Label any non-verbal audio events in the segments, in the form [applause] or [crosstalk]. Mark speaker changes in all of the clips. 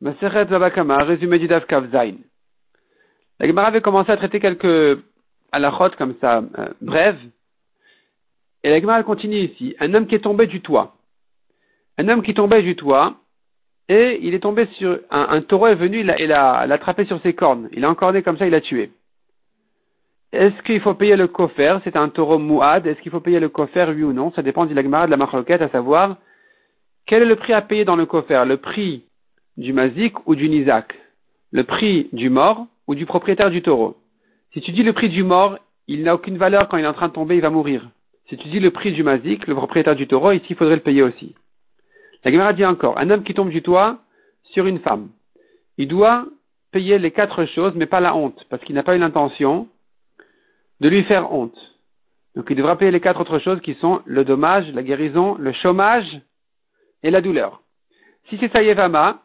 Speaker 1: Maseret Babakama, résumé du Dav Zain. La Gemara avait commencé à traiter quelques halachot comme ça, euh. Et la Gemara continue ici. Un homme qui est tombé du toit. Un homme qui tombait du toit, et il est tombé sur, un, taureau est venu, il l'a attrapé sur ses cornes. Il a encorné comme ça, il l'a tué. Est-ce qu'il faut payer le kofer C'est un taureau mouad. Est-ce qu'il faut payer le kofer, oui ou non? Ça dépend du lagmara de la marloquette, à savoir, quel est le prix à payer dans le kofer Le prix du mazik ou du nizak Le prix du mort ou du propriétaire du taureau Si tu dis le prix du mort, il n'a aucune valeur quand il est en train de tomber, il va mourir. Si tu dis le prix du mazik, le propriétaire du taureau, ici il faudrait le payer aussi. La Gemara dit encore, un homme qui tombe du toit sur une femme, il doit payer les quatre choses, mais pas la honte, parce qu'il n'a pas eu l'intention de lui faire honte. Donc il devra payer les quatre autres choses qui sont le dommage, la guérison, le chômage et la douleur. Si c'est Sayevama,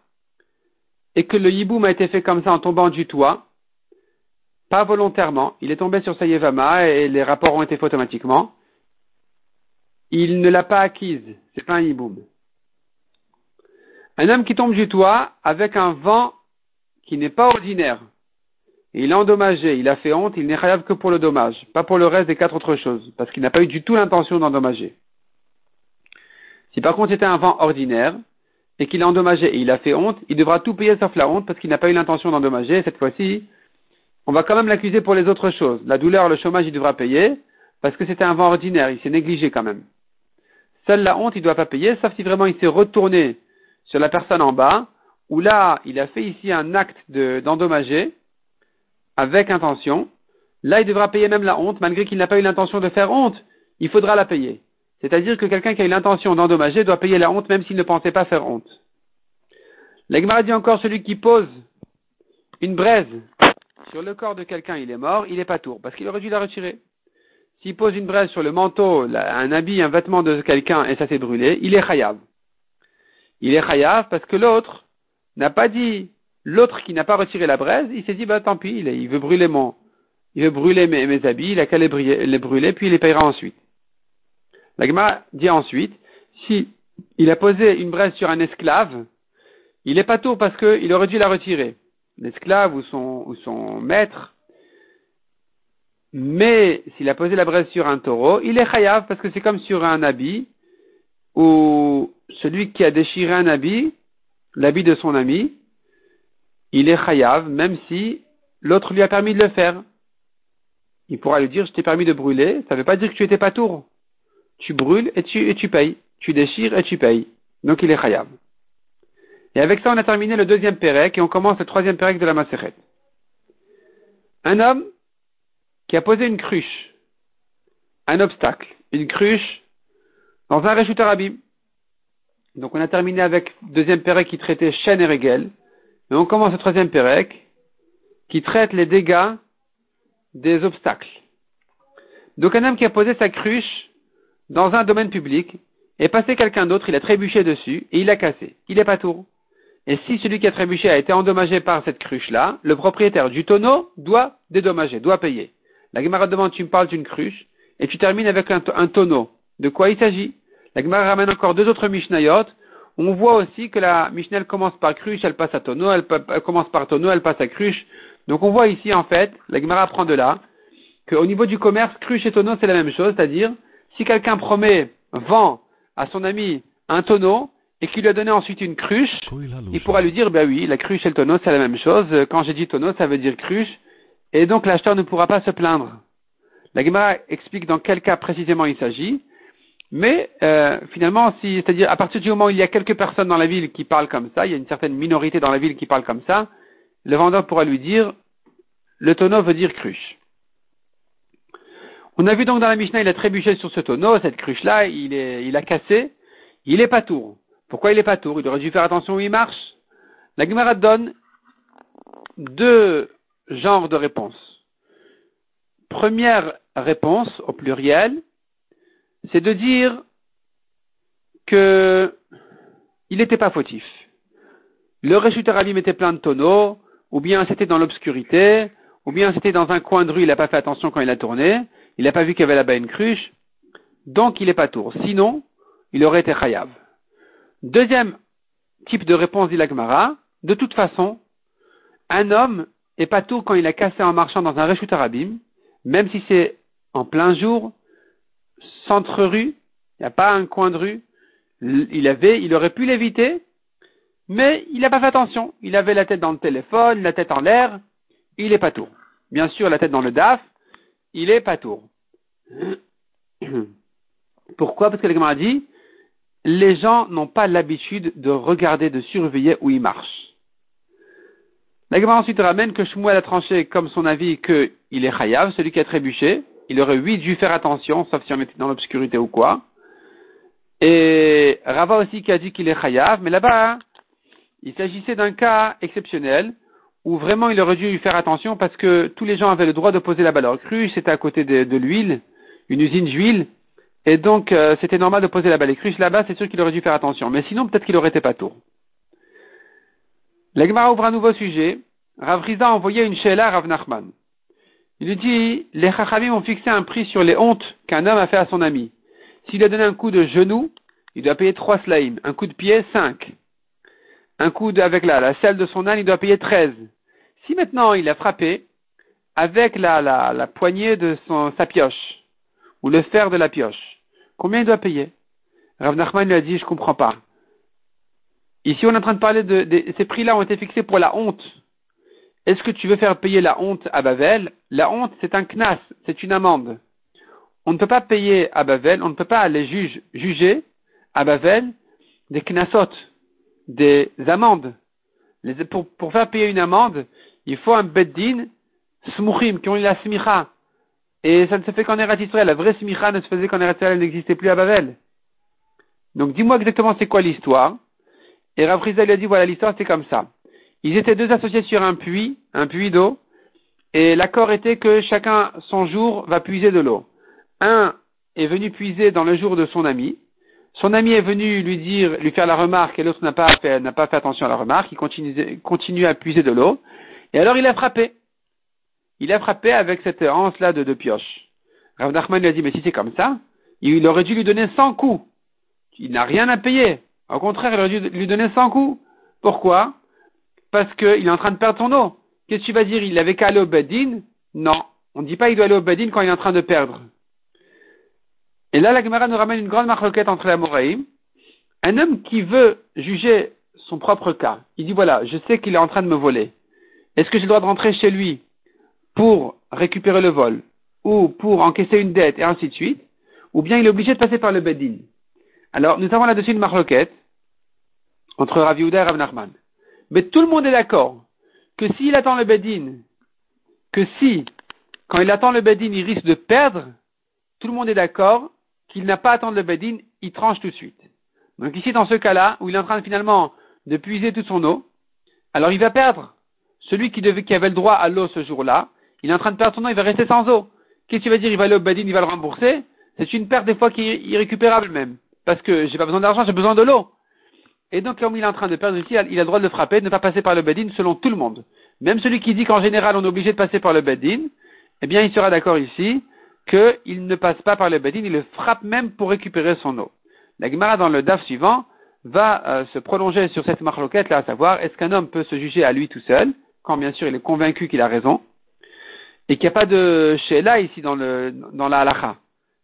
Speaker 1: et que le hiboum a été fait comme ça en tombant du toit, pas volontairement, il est tombé sur sa yevama et les rapports ont été faits automatiquement, il ne l'a pas acquise, c'est pas un hiboum. Un homme qui tombe du toit avec un vent qui n'est pas ordinaire, il est endommagé, il a fait honte, il n'est rien que pour le dommage, pas pour le reste des quatre autres choses, parce qu'il n'a pas eu du tout l'intention d'endommager. Si par contre c'était un vent ordinaire, et qu'il a endommagé et il a fait honte, il devra tout payer sauf la honte parce qu'il n'a pas eu l'intention d'endommager. Cette fois-ci, on va quand même l'accuser pour les autres choses. La douleur, le chômage, il devra payer parce que c'était un vent ordinaire, il s'est négligé quand même. Seule la honte, il ne doit pas payer, sauf si vraiment il s'est retourné sur la personne en bas, où là, il a fait ici un acte d'endommager avec intention. Là, il devra payer même la honte, malgré qu'il n'a pas eu l'intention de faire honte, il faudra la payer. C'est-à-dire que quelqu'un qui a eu l'intention d'endommager doit payer la honte même s'il ne pensait pas faire honte. L'Egmara dit encore celui qui pose une braise sur le corps de quelqu'un, il est mort, il n'est pas tour, parce qu'il aurait dû la retirer. S'il pose une braise sur le manteau, un habit, un vêtement de quelqu'un et ça s'est brûlé, il est chayav. Il est chayav parce que l'autre n'a pas dit, l'autre qui n'a pas retiré la braise, il s'est dit, bah tant pis, il, veut brûler mon, il veut brûler mes, habits, il a qu'à les, les brûler, puis il les payera ensuite. L'agma dit ensuite, si il a posé une braise sur un esclave, il n'est pas tout parce qu'il aurait dû la retirer. L'esclave ou son, ou son maître. Mais s'il a posé la braise sur un taureau, il est chayav parce que c'est comme sur un habit où celui qui a déchiré un habit, l'habit de son ami, il est chayav même si l'autre lui a permis de le faire. Il pourra lui dire, je t'ai permis de brûler, ça ne veut pas dire que tu étais pas tour tu brûles et tu, et tu payes. Tu déchires et tu payes. Donc il est khayab. Et avec ça, on a terminé le deuxième pérec et on commence le troisième pérec de la Maseret. Un homme qui a posé une cruche, un obstacle, une cruche dans un réchute arabim. Donc on a terminé avec le deuxième pérec qui traitait chaîne et régel. Et on commence le troisième pérec qui traite les dégâts des obstacles. Donc un homme qui a posé sa cruche dans un domaine public, et passé quelqu'un d'autre, il a trébuché dessus, et il a cassé. Il n'est pas tour. Et si celui qui a trébuché a été endommagé par cette cruche-là, le propriétaire du tonneau doit dédommager, doit payer. La Gemara demande, tu me parles d'une cruche, et tu termines avec un, tonneau. De quoi il s'agit? La Gemara ramène encore deux autres Mishnayot. On voit aussi que la Mishnah commence par cruche, elle passe à tonneau, elle, commence par tonneau, elle passe à cruche. Donc on voit ici, en fait, la Gemara apprend de là, qu'au niveau du commerce, cruche et tonneau, c'est la même chose, c'est-à-dire, si quelqu'un promet, vend à son ami un tonneau et qu'il lui a donné ensuite une cruche, il pourra lui dire, ben oui, la cruche et le tonneau, c'est la même chose. Quand j'ai dit tonneau, ça veut dire cruche. Et donc l'acheteur ne pourra pas se plaindre. La Gemara explique dans quel cas précisément il s'agit. Mais euh, finalement, si, c'est-à-dire à partir du moment où il y a quelques personnes dans la ville qui parlent comme ça, il y a une certaine minorité dans la ville qui parle comme ça, le vendeur pourra lui dire le tonneau veut dire cruche. On a vu donc dans la Mishnah, il a trébuché sur ce tonneau, cette cruche-là, il, il a cassé, il est pas tour. Pourquoi il est pas tour? Il aurait dû faire attention où il marche. La Gemara donne deux genres de réponses. Première réponse, au pluriel, c'est de dire que il n'était pas fautif. Le réchuteur était plein de tonneaux, ou bien c'était dans l'obscurité, ou bien c'était dans un coin de rue, il n'a pas fait attention quand il a tourné, il n'a pas vu qu'il y avait là-bas une cruche, donc il n'est pas tour. Sinon, il aurait été chayav. Deuxième type de réponse dit de toute façon, un homme est pas tout quand il a cassé en marchant dans un réchute arabim, même si c'est en plein jour, centre-rue, il n'y a pas un coin de rue, il avait, il aurait pu l'éviter, mais il n'a pas fait attention. Il avait la tête dans le téléphone, la tête en l'air, il est pas tour. Bien sûr, la tête dans le DAF, il est pas tour. [clears throat] Pourquoi? Parce que le a dit, les gens n'ont pas l'habitude de regarder, de surveiller où ils marchent. La ensuite ramène que Shmuel a tranché comme son avis qu'il est chayav, celui qui a trébuché. Il aurait huit dû faire attention, sauf si on était dans l'obscurité ou quoi. Et Rava aussi qui a dit qu'il est chayav, mais là-bas, il s'agissait d'un cas exceptionnel où vraiment il aurait dû faire attention parce que tous les gens avaient le droit de poser la balle crue, c'était à côté de, l'huile, une usine d'huile, et donc euh, c'était normal de poser la balle cruche là-bas, c'est sûr qu'il aurait dû faire attention, mais sinon peut-être qu'il aurait été pas tour. L'Egmara ouvre un nouveau sujet. Rav Riza a envoyé une sheila à Rav Nachman. Il lui dit, les Chachamim ont fixé un prix sur les hontes qu'un homme a fait à son ami. S'il a donné un coup de genou, il doit payer trois slaim. Un coup de pied, cinq. Un coup avec la, la selle de son âne, il doit payer treize. Si maintenant il a frappé avec la, la, poignée de son, sa pioche, ou le fer de la pioche, combien il doit payer? Rav Nachman lui a dit, je comprends pas. Ici, on est en train de parler de, ces prix-là ont été fixés pour la honte. Est-ce que tu veux faire payer la honte à Bavel? La honte, c'est un knas, c'est une amende. On ne peut pas payer à Bavel, on ne peut pas aller juger à Bavel des knasot, des amendes. pour, faire payer une amende, il faut un beddin smuchim, qui ont eu la smicha. Et ça ne se fait qu'en Eretz Israël. La vraie smicha ne se faisait qu'en Eretz Israël, elle n'existait plus à Bavel. Donc dis-moi exactement c'est quoi l'histoire? Et Rav lui a dit, voilà, l'histoire c'est comme ça. Ils étaient deux associés sur un puits, un puits d'eau, et l'accord était que chacun son jour va puiser de l'eau. Un est venu puiser dans le jour de son ami. Son ami est venu lui dire, lui faire la remarque, et l'autre n'a pas fait, attention à la remarque. Il continue à puiser de l'eau. Et alors il a frappé. Il a frappé avec cette anse-là de, de pioche. Rav Nachman lui a dit, mais si c'est comme ça, il aurait dû lui donner 100 coups. Il n'a rien à payer. Au contraire, il aurait dû lui donner 100 coups. Pourquoi? Parce qu'il est en train de perdre son eau. Qu'est-ce que tu vas dire? Il avait qu'à aller au Bedin? Non. On ne dit pas qu'il doit aller au Bedin quand il est en train de perdre. Et là, la Gemara nous ramène une grande marloquette entre la Moraïm. Un homme qui veut juger son propre cas, il dit voilà, je sais qu'il est en train de me voler. Est-ce que j'ai le droit de rentrer chez lui pour récupérer le vol ou pour encaisser une dette et ainsi de suite Ou bien il est obligé de passer par le Bedin alors, nous avons là-dessus une marloquette entre Rav Yehuda et Rav Nachman. Mais tout le monde est d'accord que s'il attend le Bedin, que si, quand il attend le Bedin, il risque de perdre, tout le monde est d'accord qu'il n'a pas à attendre le Bedin, il tranche tout de suite. Donc ici, dans ce cas-là, où il est en train finalement de puiser toute son eau, alors il va perdre. Celui qui, devait, qui avait le droit à l'eau ce jour-là, il est en train de perdre son eau, il va rester sans eau. Qu'est-ce qu'il va dire? Il va aller au Bedin, il va le rembourser C'est une perte des fois qui est irrécupérable même parce que j'ai pas besoin d'argent, j'ai besoin de l'eau. Et donc, comme il est en train de perdre ici, il a le droit de le frapper, de ne pas passer par le bedin selon tout le monde. Même celui qui dit qu'en général on est obligé de passer par le bedin, eh bien, il sera d'accord ici qu'il ne passe pas par le bedin, il le frappe même pour récupérer son eau. La dans le DAF suivant va euh, se prolonger sur cette marloquette là, à savoir est-ce qu'un homme peut se juger à lui tout seul, quand bien sûr il est convaincu qu'il a raison, et qu'il n'y a pas de sheila ici dans, le, dans la halacha.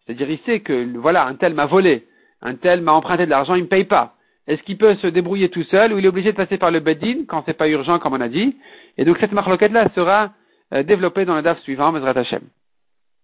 Speaker 1: C'est-à-dire il sait que voilà, un tel m'a volé, un tel m'a emprunté de l'argent, il ne me paye pas. Est-ce qu'il peut se débrouiller tout seul ou il est obligé de passer par le Beddin quand c'est pas urgent comme on a dit? Et donc cette marloquette là sera euh, développée dans le DAF suivant, Mesrat Hashem.